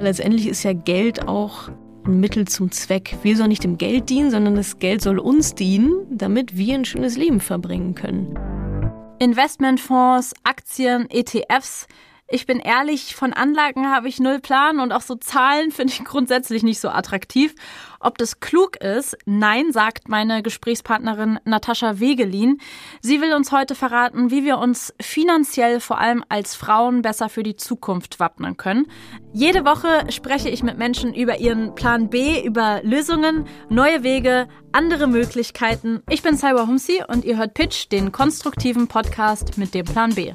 Letztendlich ist ja Geld auch ein Mittel zum Zweck. Wir sollen nicht dem Geld dienen, sondern das Geld soll uns dienen, damit wir ein schönes Leben verbringen können. Investmentfonds, Aktien, ETFs, ich bin ehrlich, von Anlagen habe ich null Plan und auch so Zahlen finde ich grundsätzlich nicht so attraktiv. Ob das klug ist? Nein, sagt meine Gesprächspartnerin Natascha Wegelin. Sie will uns heute verraten, wie wir uns finanziell vor allem als Frauen besser für die Zukunft wappnen können. Jede Woche spreche ich mit Menschen über ihren Plan B, über Lösungen, neue Wege, andere Möglichkeiten. Ich bin Cyber Humsi und ihr hört Pitch, den konstruktiven Podcast mit dem Plan B.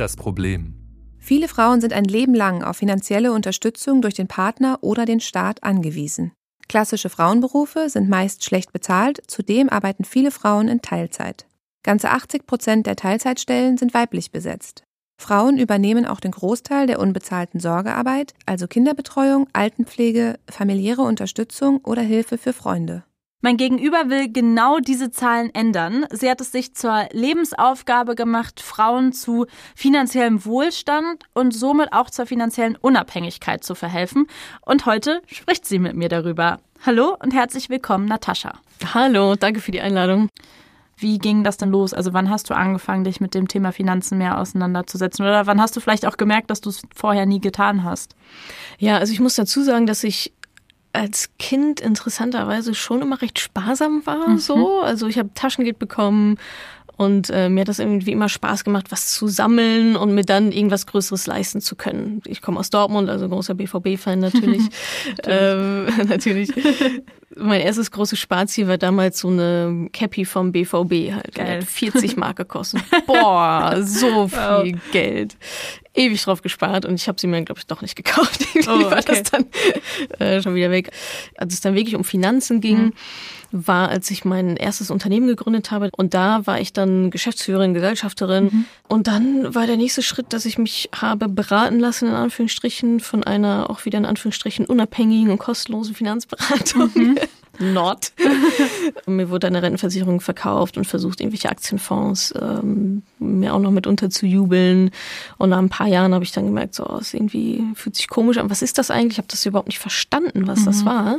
Das Problem. Viele Frauen sind ein Leben lang auf finanzielle Unterstützung durch den Partner oder den Staat angewiesen. Klassische Frauenberufe sind meist schlecht bezahlt, zudem arbeiten viele Frauen in Teilzeit. Ganze 80 Prozent der Teilzeitstellen sind weiblich besetzt. Frauen übernehmen auch den Großteil der unbezahlten Sorgearbeit, also Kinderbetreuung, Altenpflege, familiäre Unterstützung oder Hilfe für Freunde. Mein Gegenüber will genau diese Zahlen ändern. Sie hat es sich zur Lebensaufgabe gemacht, Frauen zu finanziellem Wohlstand und somit auch zur finanziellen Unabhängigkeit zu verhelfen. Und heute spricht sie mit mir darüber. Hallo und herzlich willkommen, Natascha. Hallo, danke für die Einladung. Wie ging das denn los? Also wann hast du angefangen, dich mit dem Thema Finanzen mehr auseinanderzusetzen? Oder wann hast du vielleicht auch gemerkt, dass du es vorher nie getan hast? Ja, also ich muss dazu sagen, dass ich als Kind interessanterweise schon immer recht sparsam war. Mhm. So, also ich habe Taschengeld bekommen und äh, mir hat das irgendwie immer Spaß gemacht, was zu sammeln und mir dann irgendwas Größeres leisten zu können. Ich komme aus Dortmund, also großer BVB-Fan natürlich. natürlich. Ähm, natürlich. mein erstes großes Sparziel war damals so eine Cappy vom BVB halt. Geil. 40 Mark gekostet. Boah, so viel wow. Geld. Ewig drauf gespart und ich habe sie mir, glaube ich, doch nicht gekauft. Irgendwie oh, okay. war das dann äh, schon wieder weg. Als es dann wirklich um Finanzen ging, mhm. war, als ich mein erstes Unternehmen gegründet habe. Und da war ich dann Geschäftsführerin, Gesellschafterin. Mhm. Und dann war der nächste Schritt, dass ich mich habe beraten lassen, in Anführungsstrichen, von einer auch wieder in Anführungsstrichen unabhängigen und kostenlosen Finanzberatung. Mhm. Not. mir wurde eine Rentenversicherung verkauft und versucht, irgendwelche Aktienfonds ähm, mir auch noch mit unterzujubeln. Und nach ein paar Jahren habe ich dann gemerkt, so, es irgendwie fühlt sich komisch an. Was ist das eigentlich? Ich habe das überhaupt nicht verstanden, was mhm. das war.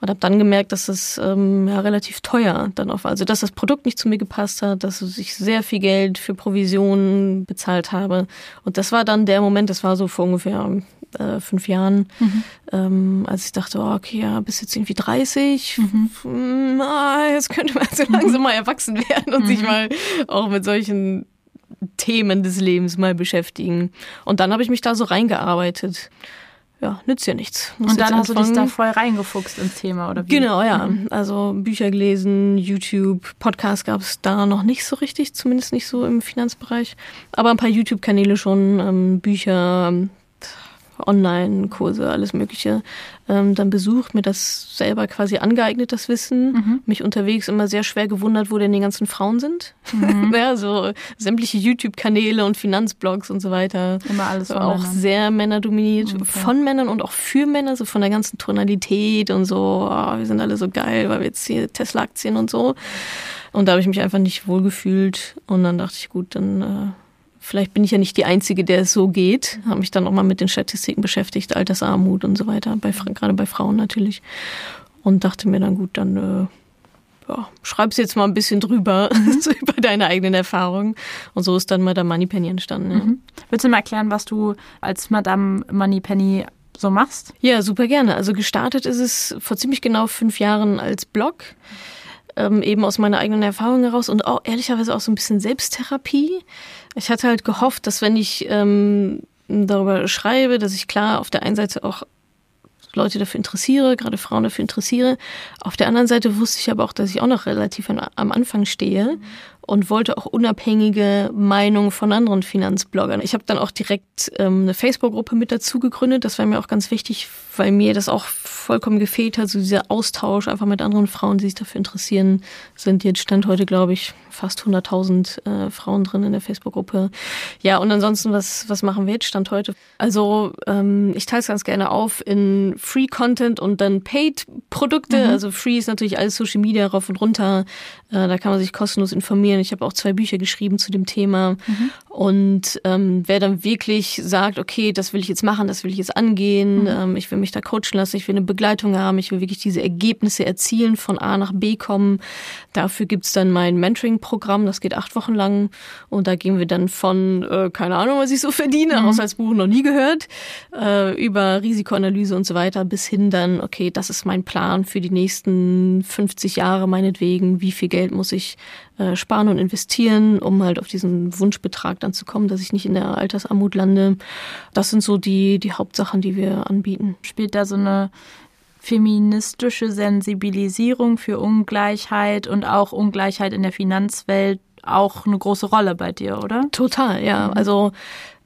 Und habe dann gemerkt, dass das ähm, ja relativ teuer dann auch war. Also, dass das Produkt nicht zu mir gepasst hat, dass ich sehr viel Geld für Provisionen bezahlt habe. Und das war dann der Moment, das war so vor ungefähr äh, fünf Jahren, mhm. ähm, als ich dachte, oh, okay, ja, bis jetzt irgendwie 30, mhm. ah, jetzt könnte man so langsam mal erwachsen werden und mhm. sich mal auch mit solchen Themen des Lebens mal beschäftigen. Und dann habe ich mich da so reingearbeitet. Ja, nützt ja nichts. Muss und dann hast du dich da voll reingefuchst ins Thema, oder wie? Genau, ja. Mhm. Also Bücher gelesen, YouTube, Podcast gab es da noch nicht so richtig, zumindest nicht so im Finanzbereich. Aber ein paar YouTube-Kanäle schon, ähm, Bücher, Online-Kurse, alles Mögliche ähm, dann besucht, mir das selber quasi angeeignet, das Wissen. Mhm. Mich unterwegs immer sehr schwer gewundert, wo denn die ganzen Frauen sind. Mhm. ja, so sämtliche YouTube-Kanäle und Finanzblogs und so weiter. Immer alles von Auch Männern. sehr männerdominiert, okay. von Männern und auch für Männer, so von der ganzen Tonalität und so, oh, wir sind alle so geil, weil wir jetzt hier Tesla-Aktien und so. Und da habe ich mich einfach nicht wohlgefühlt. Und dann dachte ich, gut, dann äh, vielleicht bin ich ja nicht die Einzige, der es so geht. Habe mich dann auch mal mit den Statistiken beschäftigt, Altersarmut und so weiter, bei, gerade bei Frauen natürlich. Und dachte mir dann, gut, dann äh, ja, schreib's jetzt mal ein bisschen drüber, mhm. so über deine eigenen Erfahrungen. Und so ist dann Madame Moneypenny entstanden. Ja. Mhm. Willst du mal erklären, was du als Madame Moneypenny so machst? Ja, super gerne. Also gestartet ist es vor ziemlich genau fünf Jahren als Blog ähm, eben aus meiner eigenen Erfahrung heraus und auch ehrlicherweise auch so ein bisschen Selbsttherapie. Ich hatte halt gehofft, dass wenn ich ähm, darüber schreibe, dass ich klar auf der einen Seite auch Leute dafür interessiere, gerade Frauen dafür interessiere. Auf der anderen Seite wusste ich aber auch, dass ich auch noch relativ an, am Anfang stehe und wollte auch unabhängige Meinungen von anderen Finanzbloggern. Ich habe dann auch direkt ähm, eine Facebook-Gruppe mit dazu gegründet. Das war mir auch ganz wichtig, weil mir das auch vollkommen gefehlt hat, so dieser Austausch einfach mit anderen Frauen, die sich dafür interessieren, sind jetzt Stand heute, glaube ich, fast 100.000 äh, Frauen drin in der Facebook-Gruppe. Ja, und ansonsten, was, was machen wir jetzt Stand heute? Also ähm, ich teile es ganz gerne auf in Free-Content und dann Paid-Produkte. Mhm. Also Free ist natürlich alles Social Media rauf und runter. Äh, da kann man sich kostenlos informieren. Ich habe auch zwei Bücher geschrieben zu dem Thema. Mhm. Und ähm, wer dann wirklich sagt, okay, das will ich jetzt machen, das will ich jetzt angehen, mhm. ähm, ich will mich da coachen lassen, ich will eine Begleitung haben, ich will wirklich diese Ergebnisse erzielen, von A nach B kommen. Dafür gibt's dann mein Mentoring-Programm, das geht acht Wochen lang. Und da gehen wir dann von, äh, keine Ahnung, was ich so verdiene, mhm. Haushaltsbuch noch nie gehört, äh, über Risikoanalyse und so weiter, bis hin dann, okay, das ist mein Plan für die nächsten 50 Jahre meinetwegen, wie viel Geld muss ich äh, sparen und investieren, um halt auf diesen Wunschbetrag dann zu kommen, dass ich nicht in der Altersarmut lande. Das sind so die, die Hauptsachen, die wir anbieten. Spielt da so eine feministische Sensibilisierung für Ungleichheit und auch Ungleichheit in der Finanzwelt auch eine große Rolle bei dir, oder? Total, ja. Mhm. Also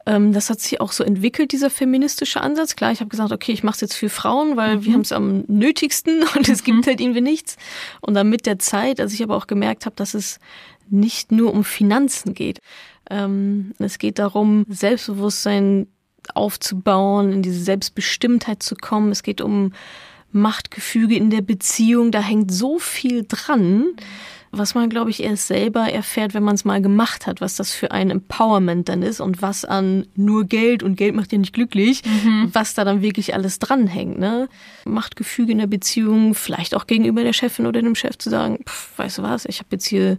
das hat sich auch so entwickelt, dieser feministische Ansatz. Klar, ich habe gesagt, okay, ich mache es jetzt für Frauen, weil mhm. wir haben es am nötigsten und es gibt mhm. halt irgendwie nichts. Und dann mit der Zeit, als ich aber auch gemerkt habe, dass es nicht nur um Finanzen geht. Ähm, es geht darum, Selbstbewusstsein aufzubauen, in diese Selbstbestimmtheit zu kommen. Es geht um Machtgefüge in der Beziehung. Da hängt so viel dran. Mhm was man, glaube ich, erst selber erfährt, wenn man es mal gemacht hat, was das für ein Empowerment dann ist und was an nur Geld und Geld macht ja nicht glücklich, mhm. was da dann wirklich alles dranhängt. Ne? Machtgefüge in der Beziehung, vielleicht auch gegenüber der Chefin oder dem Chef zu sagen, pff, weißt du was, ich habe jetzt hier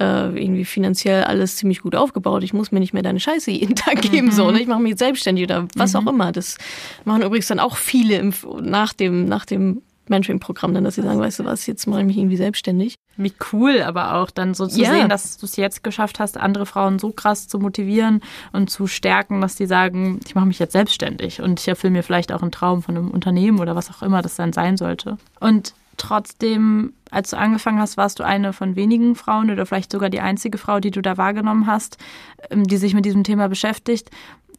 äh, irgendwie finanziell alles ziemlich gut aufgebaut. Ich muss mir nicht mehr deine Scheiße jeden Tag geben, mhm. so. Ne? Ich mache mich jetzt selbstständig oder was mhm. auch immer. Das machen übrigens dann auch viele im, nach dem nach dem Mentoring-Programm dann, dass sie sagen, weißt du was, jetzt mache ich mich irgendwie selbstständig. Wie cool, aber auch dann so zu ja. sehen, dass du es jetzt geschafft hast, andere Frauen so krass zu motivieren und zu stärken, dass die sagen, ich mache mich jetzt selbstständig und ich erfülle mir vielleicht auch einen Traum von einem Unternehmen oder was auch immer das dann sein sollte. Und trotzdem, als du angefangen hast, warst du eine von wenigen Frauen oder vielleicht sogar die einzige Frau, die du da wahrgenommen hast, ähm, die sich mit diesem Thema beschäftigt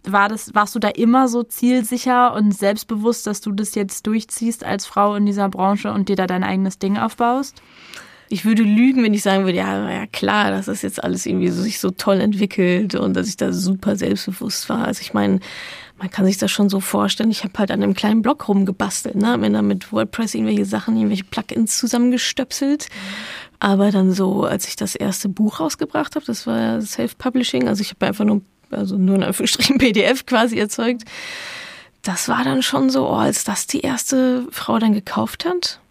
war das, warst du da immer so zielsicher und selbstbewusst, dass du das jetzt durchziehst als Frau in dieser Branche und dir da dein eigenes Ding aufbaust? Ich würde lügen, wenn ich sagen würde, ja, ja klar, dass das jetzt alles irgendwie so, sich so toll entwickelt und dass ich da super selbstbewusst war. Also ich meine, man kann sich das schon so vorstellen. Ich habe halt an einem kleinen Blog rumgebastelt, ne? Hab mir mit WordPress irgendwelche Sachen, irgendwelche Plugins zusammengestöpselt. Aber dann so, als ich das erste Buch rausgebracht habe, das war Self-Publishing, also ich habe einfach nur also nur in Anführungsstrichen PDF quasi erzeugt. Das war dann schon so, oh, als das die erste Frau dann gekauft hat,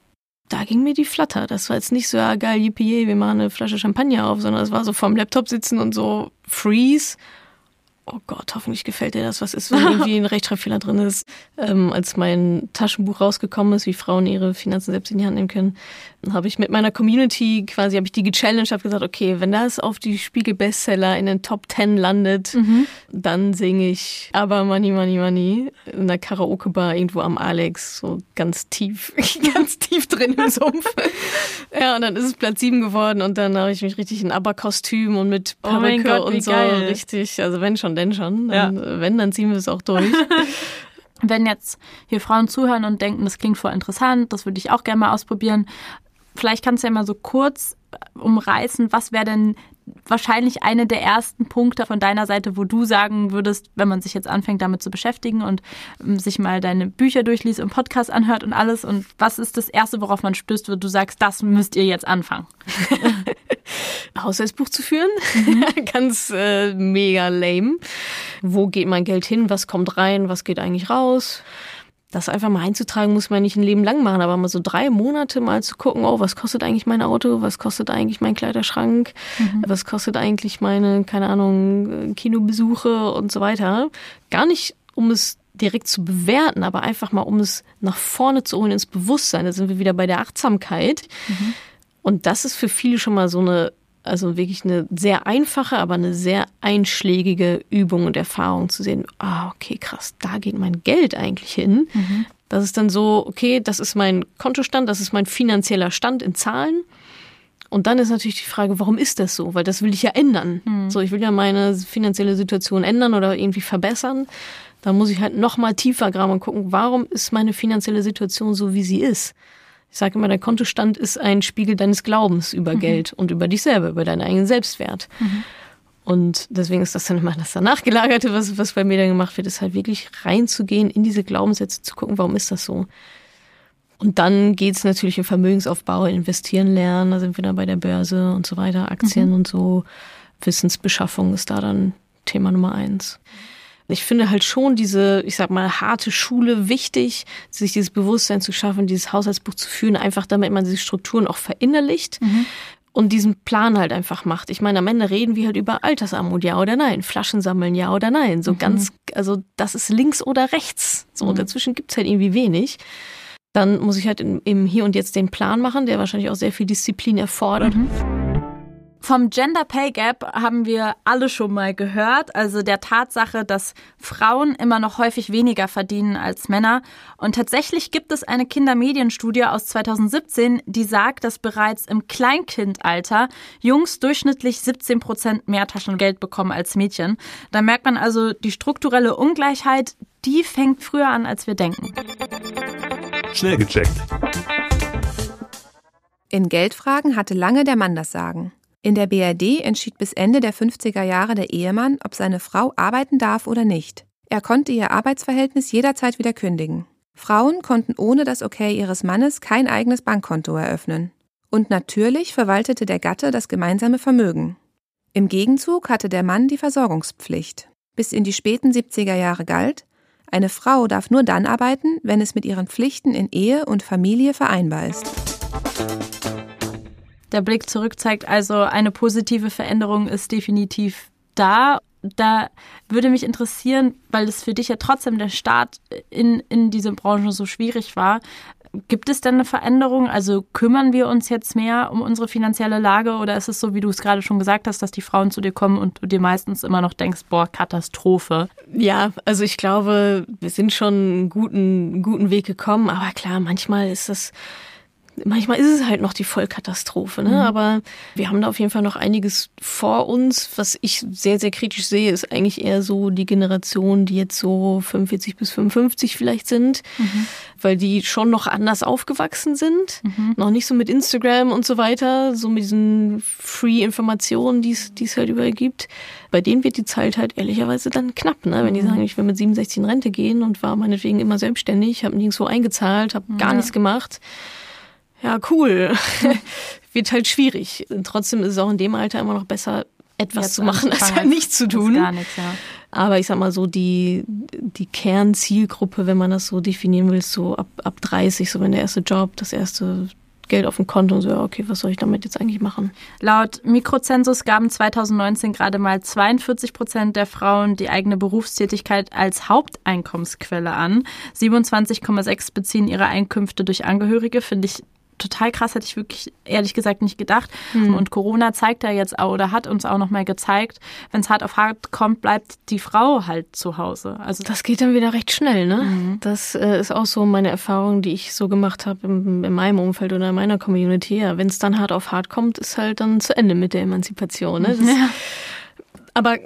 da ging mir die Flatter. Das war jetzt nicht so, ja geil, yippie, wir machen eine Flasche Champagner auf, sondern es war so vorm Laptop sitzen und so Freeze oh Gott, hoffentlich gefällt dir das, was ist, wenn irgendwie ein Rechtschreibfehler drin ist. Ähm, als mein Taschenbuch rausgekommen ist, wie Frauen ihre Finanzen selbst in die Hand nehmen können, habe ich mit meiner Community quasi, habe ich die gechallenged, habe gesagt, okay, wenn das auf die Spiegel-Bestseller in den Top Ten landet, mhm. dann singe ich aber Money, Money, Money in der Karaoke-Bar irgendwo am Alex, so ganz tief, ganz tief drin im Sumpf. ja, und dann ist es Platz sieben geworden und dann habe ich mich richtig in Aber-Kostüm und mit oh Perücke oh und so geil. richtig, also wenn schon denn schon. Dann, ja. Wenn, dann ziehen wir es auch durch. wenn jetzt hier Frauen zuhören und denken, das klingt voll interessant, das würde ich auch gerne mal ausprobieren. Vielleicht kannst du ja mal so kurz umreißen, was wäre denn wahrscheinlich eine der ersten Punkte von deiner Seite, wo du sagen würdest, wenn man sich jetzt anfängt damit zu beschäftigen und ähm, sich mal deine Bücher durchliest und Podcast anhört und alles und was ist das erste, worauf man stößt, wo du sagst, das müsst ihr jetzt anfangen? Haushaltsbuch zu führen. Mhm. Ganz äh, mega lame. Wo geht mein Geld hin? Was kommt rein? Was geht eigentlich raus? Das einfach mal einzutragen, muss man nicht ein Leben lang machen, aber mal so drei Monate mal zu gucken, oh, was kostet eigentlich mein Auto, was kostet eigentlich mein Kleiderschrank, mhm. was kostet eigentlich meine, keine Ahnung, Kinobesuche und so weiter. Gar nicht, um es direkt zu bewerten, aber einfach mal, um es nach vorne zu holen ins Bewusstsein. Da sind wir wieder bei der Achtsamkeit. Mhm. Und das ist für viele schon mal so eine also wirklich eine sehr einfache, aber eine sehr einschlägige Übung und Erfahrung zu sehen. Ah, okay, krass, da geht mein Geld eigentlich hin. Mhm. Das ist dann so, okay, das ist mein Kontostand, das ist mein finanzieller Stand in Zahlen. Und dann ist natürlich die Frage, warum ist das so? Weil das will ich ja ändern. Mhm. So, ich will ja meine finanzielle Situation ändern oder irgendwie verbessern. Da muss ich halt noch mal tiefer graben und gucken, warum ist meine finanzielle Situation so, wie sie ist? Ich sage immer, der Kontostand ist ein Spiegel deines Glaubens über mhm. Geld und über dich selber, über deinen eigenen Selbstwert. Mhm. Und deswegen ist das dann immer das danach gelagerte, was, was bei mir dann gemacht wird, ist halt wirklich reinzugehen in diese Glaubenssätze, zu gucken, warum ist das so? Und dann geht's natürlich im Vermögensaufbau, investieren lernen, da sind wir dann bei der Börse und so weiter, Aktien mhm. und so. Wissensbeschaffung ist da dann Thema Nummer eins. Ich finde halt schon diese, ich sag mal, harte Schule wichtig, sich dieses Bewusstsein zu schaffen, dieses Haushaltsbuch zu führen, einfach damit man diese Strukturen auch verinnerlicht. Mhm. Und diesen Plan halt einfach macht. Ich meine, am Ende reden wir halt über Altersarmut, ja oder nein, Flaschen sammeln, ja oder nein. So mhm. ganz, also das ist links oder rechts. So, mhm. dazwischen gibt's halt irgendwie wenig dann muss ich halt im Hier und Jetzt den Plan machen, der wahrscheinlich auch sehr viel Disziplin erfordert. Mhm. Vom Gender Pay Gap haben wir alle schon mal gehört, also der Tatsache, dass Frauen immer noch häufig weniger verdienen als Männer. Und tatsächlich gibt es eine Kindermedienstudie aus 2017, die sagt, dass bereits im Kleinkindalter Jungs durchschnittlich 17 Prozent mehr Taschengeld bekommen als Mädchen. Da merkt man also, die strukturelle Ungleichheit, die fängt früher an, als wir denken. Schnell gecheckt. In Geldfragen hatte lange der Mann das Sagen. In der BRD entschied bis Ende der 50er Jahre der Ehemann, ob seine Frau arbeiten darf oder nicht. Er konnte ihr Arbeitsverhältnis jederzeit wieder kündigen. Frauen konnten ohne das Okay ihres Mannes kein eigenes Bankkonto eröffnen. Und natürlich verwaltete der Gatte das gemeinsame Vermögen. Im Gegenzug hatte der Mann die Versorgungspflicht. Bis in die späten 70er Jahre galt, eine Frau darf nur dann arbeiten, wenn es mit ihren Pflichten in Ehe und Familie vereinbar ist. Der Blick zurück zeigt also, eine positive Veränderung ist definitiv da. Da würde mich interessieren, weil es für dich ja trotzdem der Start in, in diese Branche so schwierig war, Gibt es denn eine Veränderung? Also kümmern wir uns jetzt mehr um unsere finanzielle Lage oder ist es so, wie du es gerade schon gesagt hast, dass die Frauen zu dir kommen und du dir meistens immer noch denkst, boah, Katastrophe? Ja, also ich glaube, wir sind schon einen guten, guten Weg gekommen, aber klar, manchmal ist das manchmal ist es halt noch die Vollkatastrophe, ne? Mhm. Aber wir haben da auf jeden Fall noch einiges vor uns. Was ich sehr, sehr kritisch sehe, ist eigentlich eher so die Generation, die jetzt so 45 bis 55 vielleicht sind, mhm. weil die schon noch anders aufgewachsen sind. Mhm. Noch nicht so mit Instagram und so weiter, so mit diesen Free-Informationen, die es halt überall gibt. Bei denen wird die Zeit halt ehrlicherweise dann knapp, ne? Wenn die mhm. sagen, ich will mit 67 in Rente gehen und war meinetwegen immer selbstständig, habe nirgendwo eingezahlt, habe gar ja. nichts gemacht ja, cool. Wird halt schwierig. Trotzdem ist es auch in dem Alter immer noch besser, etwas Jetzt zu machen, als halt nichts zu tun. Gar nichts, ja. Aber ich sag mal so, die, die Kernzielgruppe, wenn man das so definieren will, ist so ab, ab 30, so wenn der erste Job, das erste Geld auf dem Konto und so, ja, okay, was soll ich damit jetzt eigentlich machen? Laut Mikrozensus gaben 2019 gerade mal 42 Prozent der Frauen die eigene Berufstätigkeit als Haupteinkommensquelle an. 27,6 beziehen ihre Einkünfte durch Angehörige, finde ich total krass, hätte ich wirklich ehrlich gesagt nicht gedacht. Mhm. Und Corona zeigt ja jetzt auch oder hat uns auch nochmal gezeigt, wenn es hart auf hart kommt, bleibt die Frau halt zu Hause. Also das geht dann wieder recht schnell, ne? Mhm. Das äh, ist auch so meine Erfahrung, die ich so gemacht habe in, in, meinem Umfeld oder in meiner Community. Ja, wenn es dann hart auf hart kommt, ist halt dann zu Ende mit der Emanzipation. Ne? Das, ja. Aber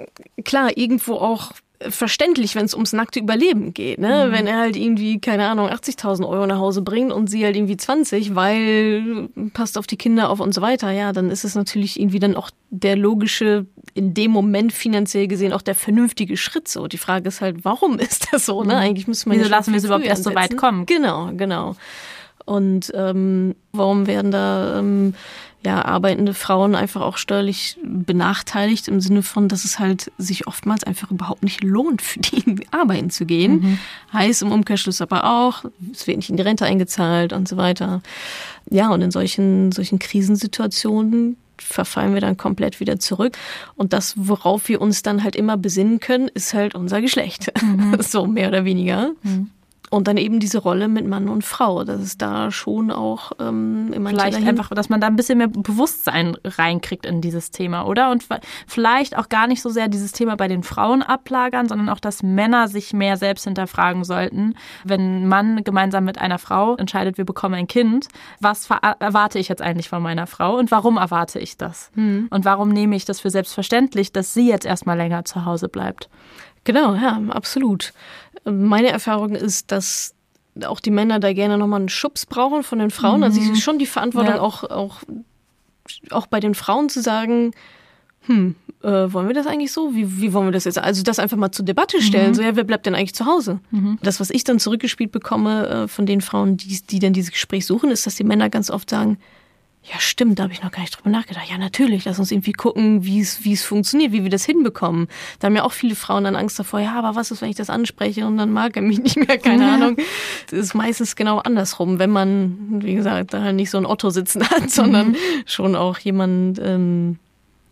klar, irgendwo auch verständlich, wenn es ums nackte Überleben geht. Ne? Mhm. Wenn er halt irgendwie, keine Ahnung, 80.000 Euro nach Hause bringt und sie halt irgendwie 20, weil passt auf die Kinder auf und so weiter, ja, dann ist es natürlich irgendwie dann auch der logische, in dem Moment finanziell gesehen auch der vernünftige Schritt so. Die Frage ist halt, warum ist das so? Ne? Mhm. Eigentlich müssen wir Wieso lassen wir es überhaupt erst so weit kommen? Genau, genau. Und ähm, warum werden da ähm, ja, arbeitende Frauen einfach auch steuerlich benachteiligt im Sinne von, dass es halt sich oftmals einfach überhaupt nicht lohnt, für die arbeiten zu gehen. Mhm. Heißt im Umkehrschluss aber auch, es wird nicht in die Rente eingezahlt und so weiter. Ja, und in solchen, solchen Krisensituationen verfallen wir dann komplett wieder zurück. Und das, worauf wir uns dann halt immer besinnen können, ist halt unser Geschlecht. Mhm. so mehr oder weniger. Mhm. Und dann eben diese Rolle mit Mann und Frau, dass es da schon auch ähm, immer Vielleicht einfach, dass man da ein bisschen mehr Bewusstsein reinkriegt in dieses Thema, oder? Und vielleicht auch gar nicht so sehr dieses Thema bei den Frauen ablagern, sondern auch, dass Männer sich mehr selbst hinterfragen sollten. Wenn ein Mann gemeinsam mit einer Frau entscheidet, wir bekommen ein Kind, was erwarte ich jetzt eigentlich von meiner Frau und warum erwarte ich das? Hm. Und warum nehme ich das für selbstverständlich, dass sie jetzt erstmal länger zu Hause bleibt? Genau, ja, absolut. Meine Erfahrung ist, dass auch die Männer da gerne nochmal einen Schubs brauchen von den Frauen. Mhm. Also ich schon die Verantwortung ja. auch, auch, auch bei den Frauen zu sagen, hm, äh, wollen wir das eigentlich so? Wie, wie wollen wir das jetzt? Also das einfach mal zur Debatte stellen. Mhm. So, ja, wer bleibt denn eigentlich zu Hause? Mhm. Das, was ich dann zurückgespielt bekomme äh, von den Frauen, die, die dann dieses Gespräch suchen, ist, dass die Männer ganz oft sagen, ja, stimmt, da habe ich noch gar nicht drüber nachgedacht. Ja, natürlich, lass uns irgendwie gucken, wie es, wie es funktioniert, wie wir das hinbekommen. Da haben ja auch viele Frauen dann Angst davor, ja, aber was ist, wenn ich das anspreche und dann mag er mich nicht mehr, keine Ahnung. Das ist meistens genau andersrum, wenn man, wie gesagt, da nicht so ein Otto sitzen hat, sondern mhm. schon auch jemand, ähm,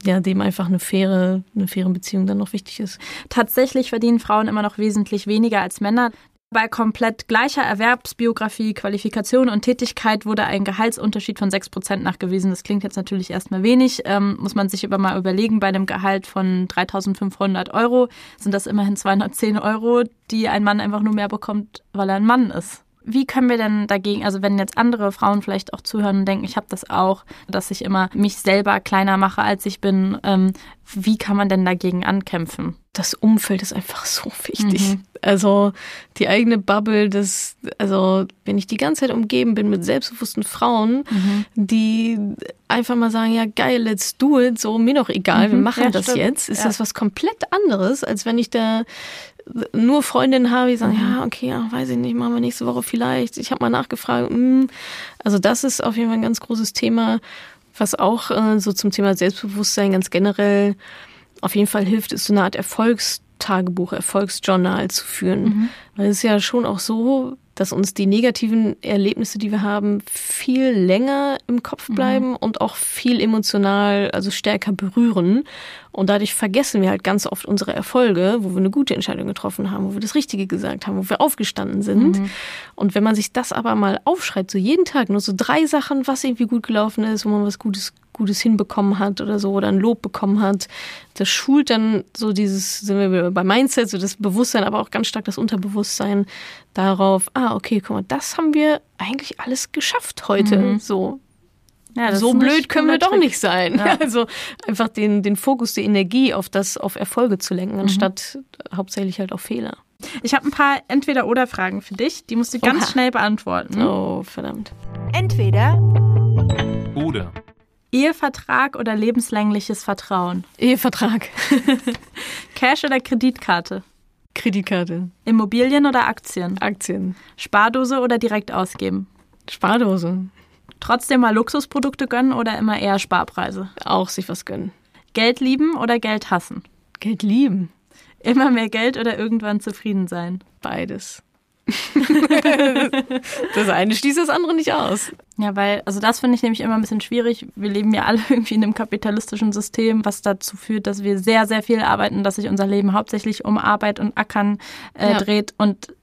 ja, dem einfach eine faire, eine faire Beziehung dann noch wichtig ist. Tatsächlich verdienen Frauen immer noch wesentlich weniger als Männer. Bei komplett gleicher Erwerbsbiografie, Qualifikation und Tätigkeit wurde ein Gehaltsunterschied von 6% nachgewiesen. Das klingt jetzt natürlich erstmal wenig, ähm, muss man sich aber mal überlegen. Bei einem Gehalt von 3.500 Euro sind das immerhin 210 Euro, die ein Mann einfach nur mehr bekommt, weil er ein Mann ist. Wie können wir denn dagegen, also wenn jetzt andere Frauen vielleicht auch zuhören und denken, ich habe das auch, dass ich immer mich selber kleiner mache, als ich bin, ähm, wie kann man denn dagegen ankämpfen? Das Umfeld ist einfach so wichtig. Mhm. Also die eigene Bubble, das, also wenn ich die ganze Zeit umgeben bin mit selbstbewussten Frauen, mhm. die einfach mal sagen, ja geil, let's do it, so mir doch egal, mhm. wir machen ja, das stimmt. jetzt, ist ja. das was komplett anderes, als wenn ich da nur Freundinnen habe, die sagen, mhm. ja, okay, ja, weiß ich nicht, machen wir nächste Woche vielleicht. Ich habe mal nachgefragt. Mh. Hm. Also das ist auf jeden Fall ein ganz großes Thema, was auch äh, so zum Thema Selbstbewusstsein ganz generell auf jeden Fall hilft, ist so eine Art Erfolgstagebuch, Erfolgsjournal zu führen. Mhm. Weil es ist ja schon auch so, dass uns die negativen Erlebnisse, die wir haben, viel länger im Kopf mhm. bleiben mhm. und auch viel emotional, also stärker berühren. Und dadurch vergessen wir halt ganz oft unsere Erfolge, wo wir eine gute Entscheidung getroffen haben, wo wir das Richtige gesagt haben, wo wir aufgestanden sind. Mhm. Und wenn man sich das aber mal aufschreibt, so jeden Tag, nur so drei Sachen, was irgendwie gut gelaufen ist, wo man was Gutes Gutes hinbekommen hat oder so oder ein Lob bekommen hat. Das schult dann so dieses, sind wir bei Mindset, so das Bewusstsein, aber auch ganz stark das Unterbewusstsein darauf, ah, okay, guck mal, das haben wir eigentlich alles geschafft heute. Mhm. So. Ja, so blöd können wir doch nicht sein. Ja. Also einfach den, den Fokus, die Energie auf das, auf Erfolge zu lenken, mhm. anstatt hauptsächlich halt auf Fehler. Ich habe ein paar Entweder-Oder-Fragen für dich. Die musst du ganz Oha. schnell beantworten. Oh, verdammt. Entweder oder. Ehevertrag oder lebenslängliches Vertrauen? Ehevertrag. Cash oder Kreditkarte? Kreditkarte. Immobilien oder Aktien? Aktien. Spardose oder direkt ausgeben? Spardose. Trotzdem mal Luxusprodukte gönnen oder immer eher Sparpreise? Auch sich was gönnen. Geld lieben oder Geld hassen? Geld lieben. Immer mehr Geld oder irgendwann zufrieden sein? Beides. das eine schließt das andere nicht aus. Ja, weil, also das finde ich nämlich immer ein bisschen schwierig. Wir leben ja alle irgendwie in einem kapitalistischen System, was dazu führt, dass wir sehr, sehr viel arbeiten, dass sich unser Leben hauptsächlich um Arbeit und Ackern äh, ja. dreht. Und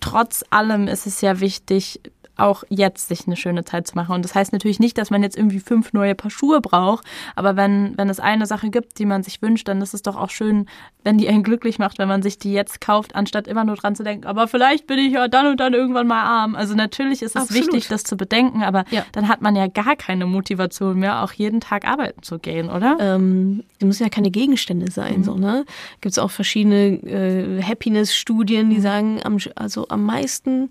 trotz allem ist es ja wichtig, auch jetzt sich eine schöne Zeit zu machen. Und das heißt natürlich nicht, dass man jetzt irgendwie fünf neue Paar Schuhe braucht, aber wenn, wenn es eine Sache gibt, die man sich wünscht, dann ist es doch auch schön, wenn die einen glücklich macht, wenn man sich die jetzt kauft, anstatt immer nur dran zu denken, aber vielleicht bin ich ja dann und dann irgendwann mal arm. Also natürlich ist es Absolut. wichtig, das zu bedenken, aber ja. dann hat man ja gar keine Motivation mehr, auch jeden Tag arbeiten zu gehen, oder? Ähm, die müssen ja keine Gegenstände sein, mhm. so, ne? Gibt es auch verschiedene äh, Happiness-Studien, die mhm. sagen, am, also am meisten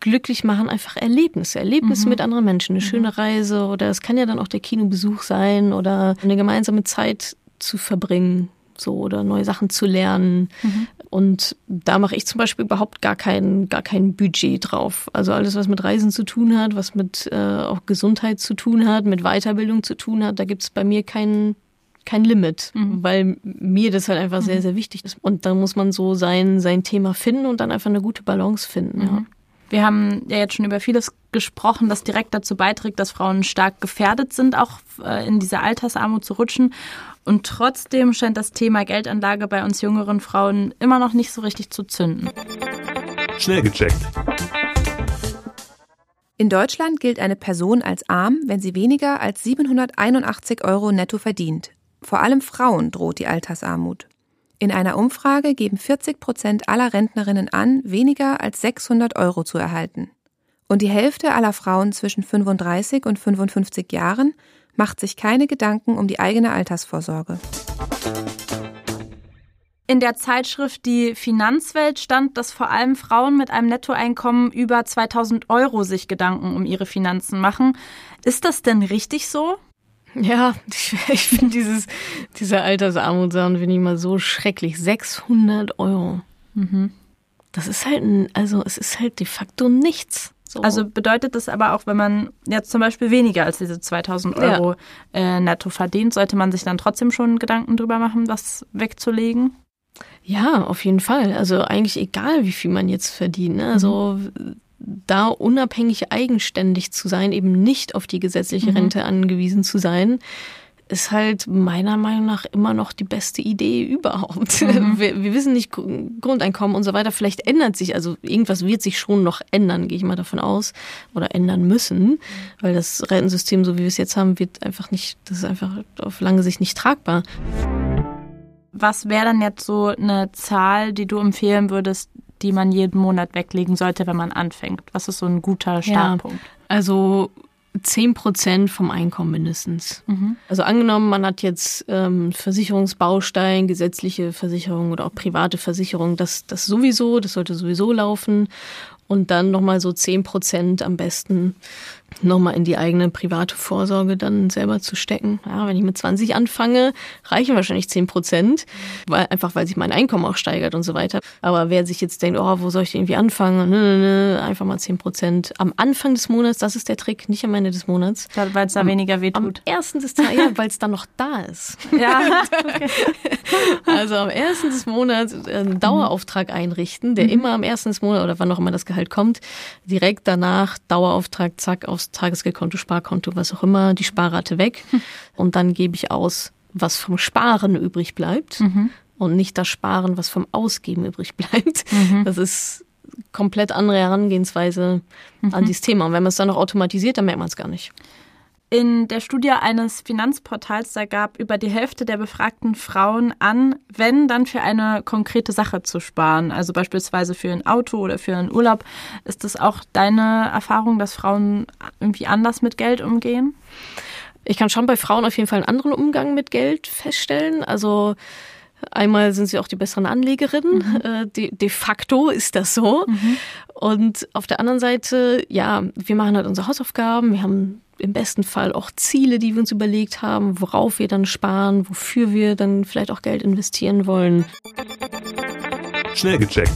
glücklich machen einfach Erlebnisse, Erlebnisse mhm. mit anderen Menschen, eine mhm. schöne Reise oder es kann ja dann auch der Kinobesuch sein oder eine gemeinsame Zeit zu verbringen, so oder neue Sachen zu lernen. Mhm. Und da mache ich zum Beispiel überhaupt gar kein, gar kein Budget drauf. Also alles, was mit Reisen zu tun hat, was mit äh, auch Gesundheit zu tun hat, mit Weiterbildung zu tun hat, da gibt es bei mir keinen kein Limit, mhm. weil mir das halt einfach sehr, mhm. sehr wichtig ist. Und da muss man so sein, sein Thema finden und dann einfach eine gute Balance finden. Ja. Wir haben ja jetzt schon über vieles gesprochen, das direkt dazu beiträgt, dass Frauen stark gefährdet sind, auch äh, in diese Altersarmut zu rutschen. Und trotzdem scheint das Thema Geldanlage bei uns jüngeren Frauen immer noch nicht so richtig zu zünden. Schnell gecheckt. In Deutschland gilt eine Person als arm, wenn sie weniger als 781 Euro netto verdient. Vor allem Frauen droht die Altersarmut. In einer Umfrage geben 40 Prozent aller Rentnerinnen an, weniger als 600 Euro zu erhalten. Und die Hälfte aller Frauen zwischen 35 und 55 Jahren macht sich keine Gedanken um die eigene Altersvorsorge. In der Zeitschrift Die Finanzwelt stand, dass vor allem Frauen mit einem Nettoeinkommen über 2000 Euro sich Gedanken um ihre Finanzen machen. Ist das denn richtig so? Ja, ich, finde dieses, diese Altersarmutsachen finde ich mal so schrecklich. 600 Euro. Mhm. Das ist halt, ein, also es ist halt de facto nichts. So. Also bedeutet das aber auch, wenn man jetzt zum Beispiel weniger als diese 2000 Euro ja. äh, netto verdient, sollte man sich dann trotzdem schon Gedanken drüber machen, das wegzulegen? Ja, auf jeden Fall. Also eigentlich egal, wie viel man jetzt verdient. Ne? Also mhm. Da unabhängig eigenständig zu sein, eben nicht auf die gesetzliche mhm. Rente angewiesen zu sein, ist halt meiner Meinung nach immer noch die beste Idee überhaupt. Mhm. Wir, wir, wissen nicht Grundeinkommen und so weiter. Vielleicht ändert sich, also irgendwas wird sich schon noch ändern, gehe ich mal davon aus, oder ändern müssen, weil das Rentensystem, so wie wir es jetzt haben, wird einfach nicht, das ist einfach auf lange Sicht nicht tragbar. Was wäre dann jetzt so eine Zahl, die du empfehlen würdest, die man jeden Monat weglegen sollte, wenn man anfängt? Was ist so ein guter Startpunkt? Ja, also 10 Prozent vom Einkommen mindestens. Mhm. Also angenommen, man hat jetzt ähm, Versicherungsbaustein, gesetzliche Versicherung oder auch private Versicherung, das, das sowieso, das sollte sowieso laufen. Und dann nochmal so 10 Prozent am besten nochmal in die eigene private Vorsorge dann selber zu stecken. Ja, wenn ich mit 20 anfange, reichen wahrscheinlich 10 Prozent, weil, einfach weil sich mein Einkommen auch steigert und so weiter. Aber wer sich jetzt denkt, oh, wo soll ich irgendwie anfangen? Nö, nö, nö, einfach mal 10 Prozent. Am Anfang des Monats, das ist der Trick, nicht am Ende des Monats. Weil es da am, weniger wehtut. Am ersten des Tages, ja, weil es dann noch da ist. Ja, okay. Also am ersten des Monats einen Dauerauftrag einrichten, der mhm. immer am ersten des Monats oder wann auch immer das Gehalt kommt, direkt danach Dauerauftrag, zack, aufs Tagesgeldkonto, Sparkonto, was auch immer, die Sparrate weg. Hm. Und dann gebe ich aus, was vom Sparen übrig bleibt mhm. und nicht das Sparen, was vom Ausgeben übrig bleibt. Mhm. Das ist komplett andere Herangehensweise mhm. an dieses Thema. Und wenn man es dann noch automatisiert, dann merkt man es gar nicht. In der Studie eines Finanzportals, da gab über die Hälfte der befragten Frauen an, wenn dann für eine konkrete Sache zu sparen, also beispielsweise für ein Auto oder für einen Urlaub. Ist das auch deine Erfahrung, dass Frauen irgendwie anders mit Geld umgehen? Ich kann schon bei Frauen auf jeden Fall einen anderen Umgang mit Geld feststellen. Also Einmal sind sie auch die besseren Anlegerinnen. Mhm. Äh, de, de, facto ist das so. Mhm. Und auf der anderen Seite, ja, wir machen halt unsere Hausaufgaben. Wir haben im besten Fall auch Ziele, die wir uns überlegt haben, worauf wir dann sparen, wofür wir dann vielleicht auch Geld investieren wollen. Schnell gecheckt.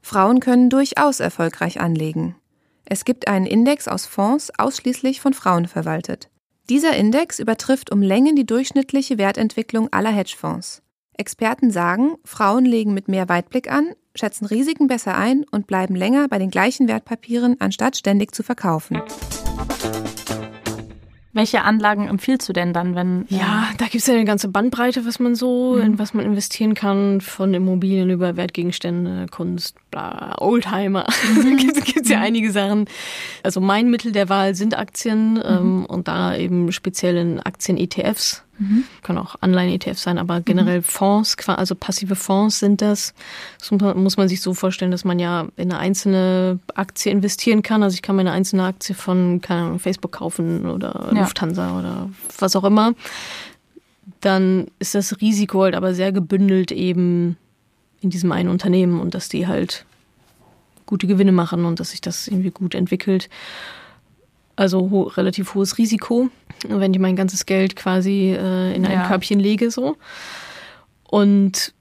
Frauen können durchaus erfolgreich anlegen. Es gibt einen Index aus Fonds ausschließlich von Frauen verwaltet. Dieser Index übertrifft um Längen die durchschnittliche Wertentwicklung aller Hedgefonds. Experten sagen, Frauen legen mit mehr Weitblick an, schätzen Risiken besser ein und bleiben länger bei den gleichen Wertpapieren, anstatt ständig zu verkaufen. Welche Anlagen empfiehlst du denn dann, wenn. Ja, da gibt es ja eine ganze Bandbreite, was man so, mhm. in was man investieren kann, von Immobilien über Wertgegenstände, Kunst, bla, Oldtimer. Mhm. gibt es ja mhm. einige Sachen. Also mein Mittel der Wahl sind Aktien mhm. ähm, und da eben speziell in Aktien-ETFs. Mhm. Kann auch Anleihen-ETF sein, aber generell mhm. Fonds, also passive Fonds sind das. Das muss man sich so vorstellen, dass man ja in eine einzelne Aktie investieren kann. Also ich kann mir eine einzelne Aktie von keine Ahnung, Facebook kaufen oder ja. Lufthansa oder was auch immer. Dann ist das Risiko halt aber sehr gebündelt eben in diesem einen Unternehmen und dass die halt gute Gewinne machen und dass sich das irgendwie gut entwickelt. Also ho relativ hohes Risiko, wenn ich mein ganzes Geld quasi äh, in ein ja. Körbchen lege so. Und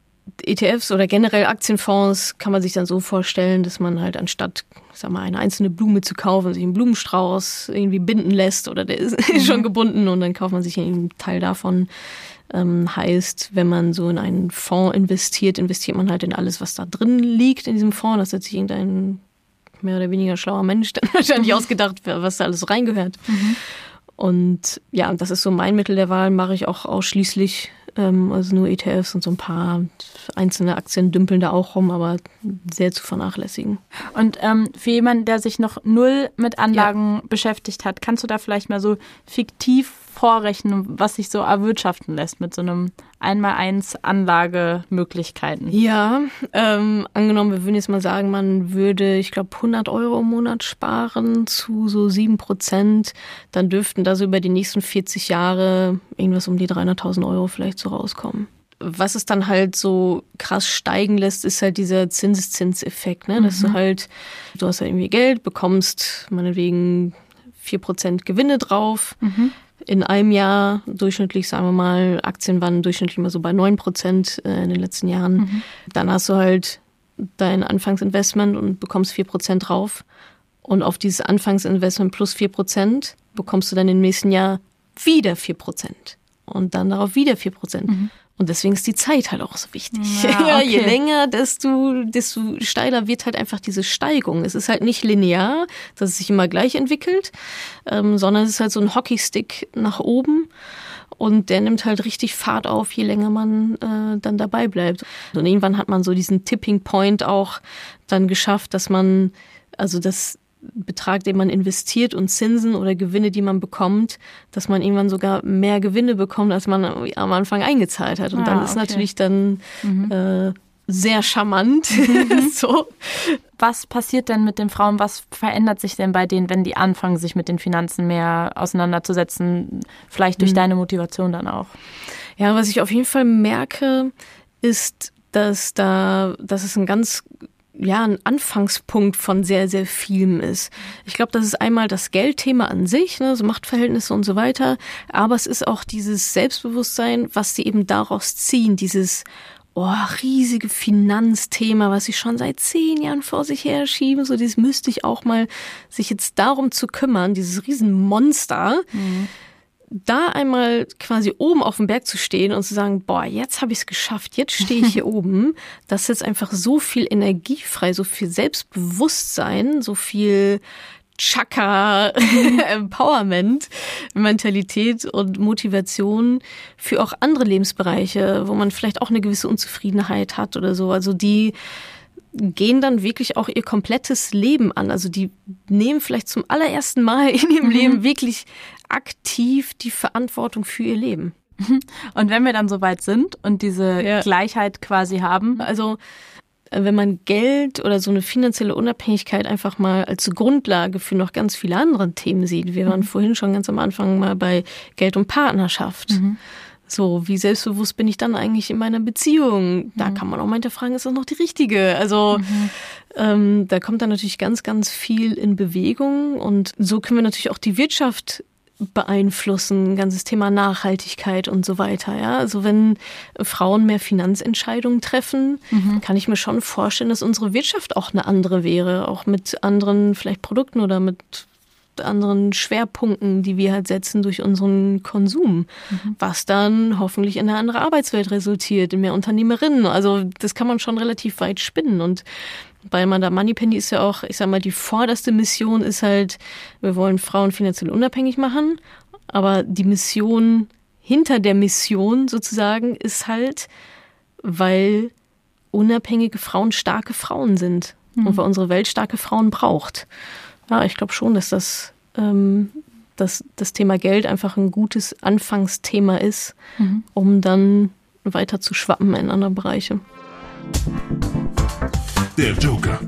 ETFs oder generell Aktienfonds kann man sich dann so vorstellen, dass man halt anstatt, sag mal, eine einzelne Blume zu kaufen, sich einen Blumenstrauß irgendwie binden lässt oder der ist mhm. schon gebunden und dann kauft man sich einen Teil davon. Ähm, heißt, wenn man so in einen Fonds investiert, investiert man halt in alles, was da drin liegt in diesem Fonds. Das hat sich irgendein mehr oder weniger schlauer Mensch dann wahrscheinlich mhm. ausgedacht, was da alles so reingehört. Mhm. Und ja, das ist so mein Mittel der Wahl, mache ich auch ausschließlich Ähm, also nur ETFs und so ein paar einzelne Aktien dümpeln da auch rum, aber sehr zu vernachlässigen. Und ähm, für jemanden, der sich noch null mit Anlagen ja. beschäftigt hat, kannst du da vielleicht mal so fiktiv vorrechnen, was sich so erwirtschaften lässt mit so einem Einmal-Eins Anlagemöglichkeiten? Ja, ähm, angenommen, wir würden jetzt mal sagen, man würde, ich glaube, 100 Euro im Monat sparen zu so 7 Prozent, dann dürften da so über die nächsten 40 Jahre irgendwas um die 300.000 Euro vielleicht so rauskommen was es dann halt so krass steigen lässt, ist halt dieser Zinseszinseffekt, ne? Dass mhm. du halt, du hast halt irgendwie Geld, bekommst meinetwegen vier Prozent Gewinne drauf. Mhm in einem Jahr durchschnittlich, sagen wir mal, Aktien waren durchschnittlich immer so bei neun Prozent äh, in den letzten Jahren. Mhm. Dann hast du halt dein Anfangsinvestment und bekommst vier Prozent drauf. Und auf dieses Anfangsinvestment plus vier Prozent bekommst du dann im nächsten Jahr wieder vier Prozent. Und dann darauf wieder vier Prozent. Mhm. Und deswegen ist die Zeit halt auch so wichtig. Ja, okay. Je länger, desto, desto steiler wird halt einfach diese Steigung. Es ist halt nicht linear, dass es sich immer gleich entwickelt, ähm, sondern es ist halt so ein Hockeystick nach oben. Und der nimmt halt richtig Fahrt auf, je länger man äh, dann dabei bleibt. Und irgendwann hat man so diesen Tipping Point auch dann geschafft, dass man, also das Betrag, den man investiert und Zinsen oder Gewinne, die man bekommt, dass man irgendwann sogar mehr Gewinne bekommt, als man am Anfang eingezahlt hat. Und ah, dann ist okay. natürlich dann mhm. äh, sehr charmant. Mhm. so. Was passiert denn mit den Frauen? Was verändert sich denn bei denen, wenn die anfangen, sich mit den Finanzen mehr auseinanderzusetzen? Vielleicht durch mhm. deine Motivation dann auch. Ja, was ich auf jeden Fall merke, ist, dass da, dass es ein ganz ja ein Anfangspunkt von sehr, sehr vielem ist. Ich glaube, das ist einmal das Geldthema an sich, ne, so Machtverhältnisse und so weiter, aber es ist auch dieses Selbstbewusstsein, was sie eben daraus ziehen, dieses oh, riesige Finanzthema, was sie schon seit zehn Jahren vor sich her schieben, so dieses müsste ich auch mal sich jetzt darum zu kümmern, dieses Riesenmonster. Mhm da einmal quasi oben auf dem Berg zu stehen und zu sagen, boah, jetzt habe ich es geschafft, jetzt stehe ich hier oben, das ist jetzt einfach so viel Energie frei, so viel Selbstbewusstsein, so viel Chaka, Empowerment, Mentalität und Motivation für auch andere Lebensbereiche, wo man vielleicht auch eine gewisse Unzufriedenheit hat oder so. Also die gehen dann wirklich auch ihr komplettes Leben an. Also die nehmen vielleicht zum allerersten Mal in ihrem mhm. Leben wirklich aktiv die Verantwortung für ihr Leben. Und wenn wir dann soweit sind und diese ja. Gleichheit quasi haben, also äh, wenn man Geld oder so eine finanzielle Unabhängigkeit einfach mal als Grundlage für noch ganz viele andere Themen sieht. Wir waren mhm. vorhin schon ganz am Anfang mal bei Geld und Partnerschaft. Mhm. So, wie selbstbewusst bin ich dann eigentlich in meiner Beziehung? Da mhm. kann man auch mal hinterfragen, ist das noch die richtige? Also mhm. ähm, da kommt dann natürlich ganz, ganz viel in Bewegung und so können wir natürlich auch die Wirtschaft beeinflussen, ganzes Thema Nachhaltigkeit und so weiter. Ja, also wenn Frauen mehr Finanzentscheidungen treffen, mhm. kann ich mir schon vorstellen, dass unsere Wirtschaft auch eine andere wäre, auch mit anderen vielleicht Produkten oder mit anderen Schwerpunkten, die wir halt setzen durch unseren Konsum, mhm. was dann hoffentlich in eine andere Arbeitswelt resultiert, in mehr Unternehmerinnen. Also das kann man schon relativ weit spinnen und bei Amanda Moneypenny ist ja auch, ich sag mal, die vorderste Mission ist halt, wir wollen Frauen finanziell unabhängig machen, aber die Mission hinter der Mission sozusagen ist halt, weil unabhängige Frauen starke Frauen sind mhm. und weil unsere Welt starke Frauen braucht. Ja, ich glaube schon, dass das, ähm, dass das Thema Geld einfach ein gutes Anfangsthema ist, mhm. um dann weiter zu schwappen in andere Bereiche. Der Joker.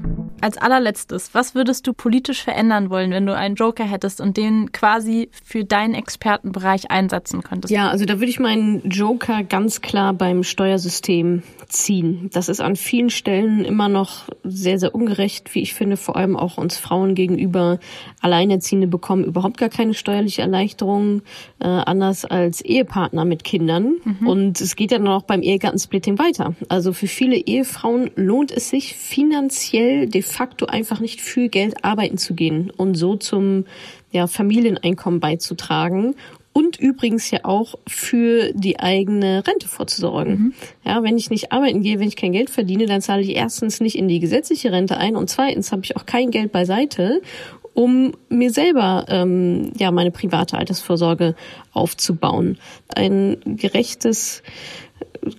Als allerletztes, was würdest du politisch verändern wollen, wenn du einen Joker hättest und den quasi für deinen Expertenbereich einsetzen könntest? Ja, also da würde ich meinen Joker ganz klar beim Steuersystem ziehen. Das ist an vielen Stellen immer noch sehr, sehr ungerecht, wie ich finde, vor allem auch uns Frauen gegenüber. Alleinerziehende bekommen überhaupt gar keine steuerliche Erleichterung, äh, anders als Ehepartner mit Kindern. Mhm. Und es geht ja dann auch beim Ehegattensplitting weiter. Also für viele Ehefrauen lohnt es sich finanziell de facto einfach nicht viel Geld arbeiten zu gehen und so zum ja, Familieneinkommen beizutragen und übrigens ja auch für die eigene Rente vorzusorgen. Mhm. Ja, wenn ich nicht arbeiten gehe, wenn ich kein Geld verdiene, dann zahle ich erstens nicht in die gesetzliche Rente ein und zweitens habe ich auch kein Geld beiseite um mir selber ähm, ja meine private Altersvorsorge aufzubauen. Ein gerechtes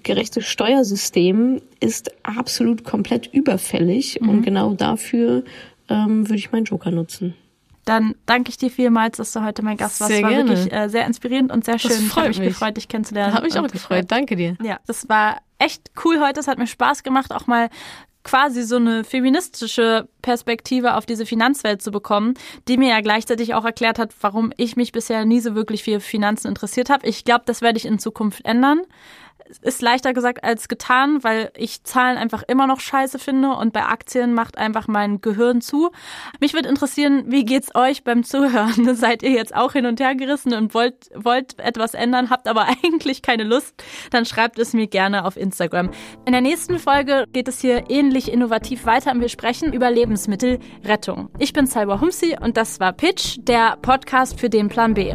gerechtes Steuersystem ist absolut komplett überfällig mhm. und genau dafür ähm, würde ich meinen Joker nutzen. Dann danke ich dir vielmals, dass du heute mein Gast warst. Sehr war gerne. wirklich äh, sehr inspirierend und sehr schön. Das ich freut habe mich mich. gefreut, dich kennenzulernen. Habe mich auch gefreut. Danke dir. Ja, das war echt cool heute. Es hat mir Spaß gemacht, auch mal quasi so eine feministische Perspektive auf diese Finanzwelt zu bekommen, die mir ja gleichzeitig auch erklärt hat, warum ich mich bisher nie so wirklich für Finanzen interessiert habe. Ich glaube, das werde ich in Zukunft ändern. Ist leichter gesagt als getan, weil ich Zahlen einfach immer noch scheiße finde und bei Aktien macht einfach mein Gehirn zu. Mich würde interessieren, wie geht's euch beim Zuhören? Seid ihr jetzt auch hin und her gerissen und wollt, wollt etwas ändern, habt aber eigentlich keine Lust? Dann schreibt es mir gerne auf Instagram. In der nächsten Folge geht es hier ähnlich innovativ weiter und wir sprechen über Lebensmittelrettung. Ich bin Salwa Humsi und das war Pitch, der Podcast für den Plan B.